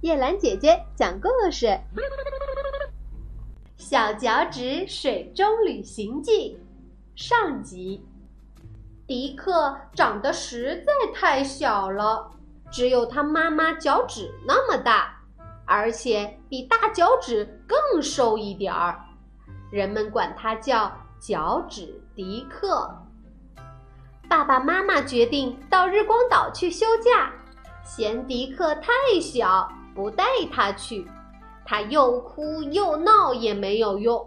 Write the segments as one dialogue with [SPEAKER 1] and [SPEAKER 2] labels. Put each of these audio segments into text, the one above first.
[SPEAKER 1] 叶兰姐姐讲故事，《小脚趾水中旅行记》上集。迪克长得实在太小了，只有他妈妈脚趾那么大，而且比大脚趾更瘦一点儿。人们管他叫脚趾迪克。爸爸妈妈决定到日光岛去休假，嫌迪克太小。不带他去，他又哭又闹也没有用。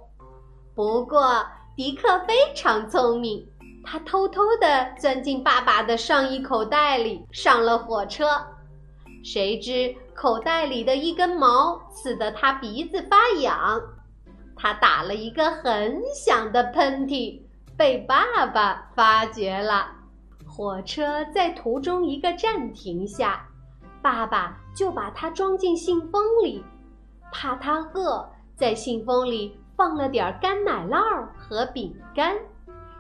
[SPEAKER 1] 不过迪克非常聪明，他偷偷地钻进爸爸的上衣口袋里，上了火车。谁知口袋里的一根毛刺得他鼻子发痒，他打了一个很响的喷嚏，被爸爸发觉了。火车在途中一个站停下。爸爸就把它装进信封里，怕它饿，在信封里放了点干奶酪和饼干，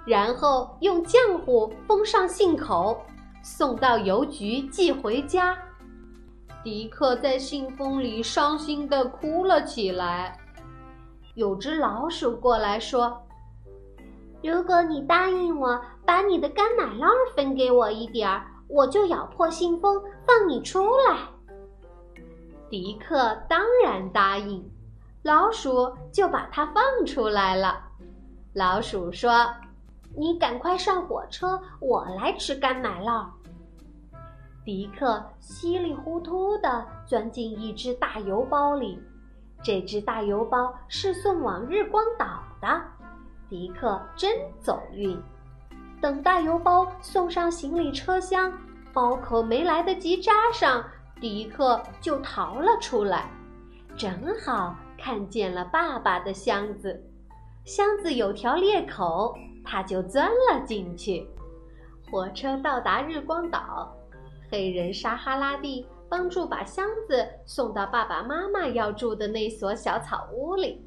[SPEAKER 1] 然后用浆糊封上信口，送到邮局寄回家。迪克在信封里伤心地哭了起来。有只老鼠过来说：“如果你答应我，把你的干奶酪分给我一点儿。”我就咬破信封放你出来。迪克当然答应，老鼠就把它放出来了。老鼠说：“你赶快上火车，我来吃干奶酪。”迪克稀里糊涂地钻进一只大邮包里，这只大邮包是送往日光岛的。迪克真走运。等大邮包送上行李车厢，包口没来得及扎上，迪克就逃了出来，正好看见了爸爸的箱子。箱子有条裂口，他就钻了进去。火车到达日光岛，黑人沙哈拉蒂帮助把箱子送到爸爸妈妈要住的那所小草屋里。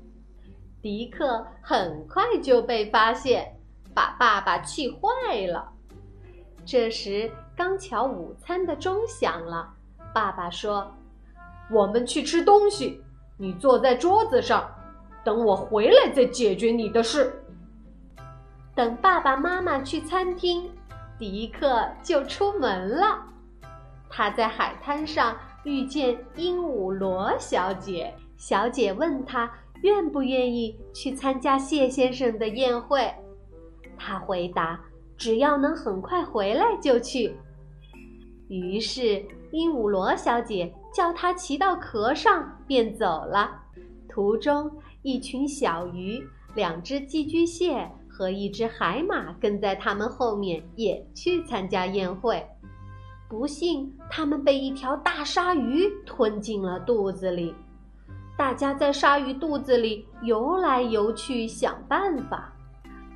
[SPEAKER 1] 迪克很快就被发现。把爸爸气坏了。这时刚巧午餐的钟响了，爸爸说：“
[SPEAKER 2] 我们去吃东西，你坐在桌子上，等我回来再解决你的事。”
[SPEAKER 1] 等爸爸妈妈去餐厅，迪克就出门了。他在海滩上遇见鹦鹉螺小姐，小姐问他愿不愿意去参加谢先生的宴会。他回答：“只要能很快回来就去。”于是鹦鹉螺小姐叫他骑到壳上，便走了。途中，一群小鱼、两只寄居蟹和一只海马跟在他们后面，也去参加宴会。不幸，他们被一条大鲨鱼吞进了肚子里。大家在鲨鱼肚子里游来游去，想办法。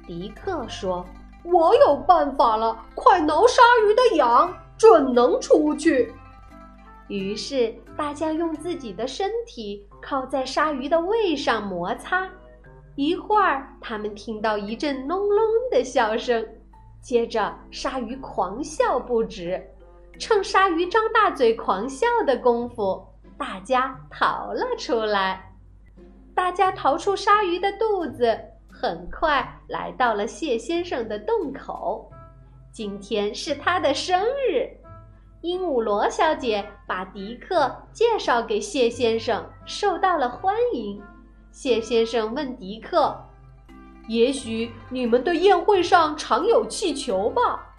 [SPEAKER 1] 迪克说：“
[SPEAKER 2] 我有办法了，快挠鲨鱼的痒，准能出去。”
[SPEAKER 1] 于是大家用自己的身体靠在鲨鱼的胃上摩擦。一会儿，他们听到一阵隆隆的笑声，接着鲨鱼狂笑不止。趁鲨鱼张大嘴狂笑的功夫，大家逃了出来。大家逃出鲨鱼的肚子。很快来到了谢先生的洞口，今天是他的生日。鹦鹉螺小姐把迪克介绍给谢先生，受到了欢迎。谢先生问迪克：“
[SPEAKER 2] 也许你们的宴会上常有气球吧？”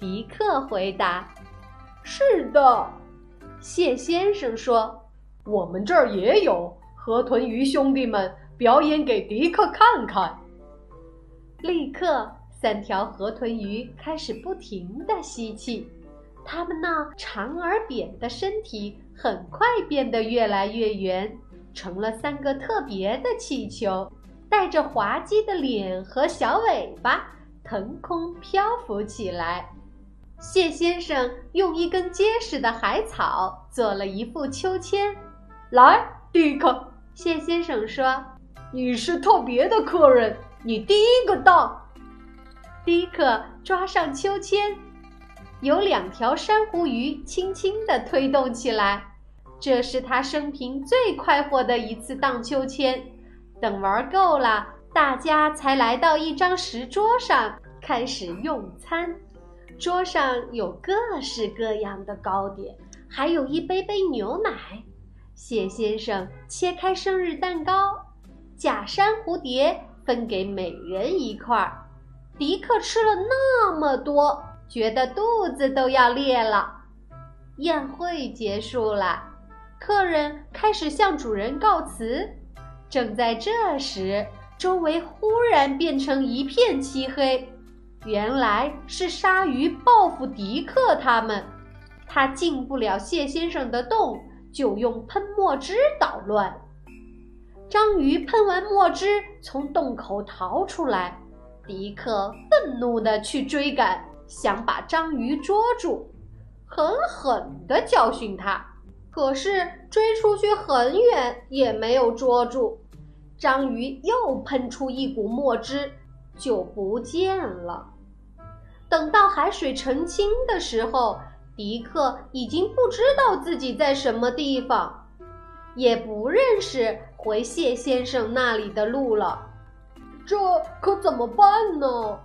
[SPEAKER 1] 迪克回答：“
[SPEAKER 2] 是的。”
[SPEAKER 1] 谢先生说：“
[SPEAKER 2] 我们这儿也有河豚鱼兄弟们。”表演给迪克看看。
[SPEAKER 1] 立刻，三条河豚鱼开始不停地吸气，它们那长而扁的身体很快变得越来越圆，成了三个特别的气球，带着滑稽的脸和小尾巴，腾空漂浮起来。谢先生用一根结实的海草做了一副秋千。
[SPEAKER 2] 来，迪克，
[SPEAKER 1] 谢先生说。
[SPEAKER 2] 你是特别的客人，你第一个到。
[SPEAKER 1] 迪克抓上秋千，有两条珊瑚鱼轻轻地推动起来，这是他生平最快活的一次荡秋千。等玩够了，大家才来到一张石桌上开始用餐。桌上有各式各样的糕点，还有一杯杯牛奶。谢先生切开生日蛋糕，假山蝴蝶分给每人一块儿。迪克吃了那么多，觉得肚子都要裂了。宴会结束了，客人开始向主人告辞。正在这时，周围忽然变成一片漆黑。原来是鲨鱼报复迪克他们，他进不了谢先生的洞，就用喷墨汁捣乱。章鱼喷完墨汁，从洞口逃出来，迪克愤怒地去追赶，想把章鱼捉住，狠狠地教训他。可是追出去很远，也没有捉住。章鱼又喷出一股墨汁，就不见了。等到海水澄清的时候，迪克已经不知道自己在什么地方，也不认识回谢先生那里的路了。
[SPEAKER 2] 这可怎么办呢？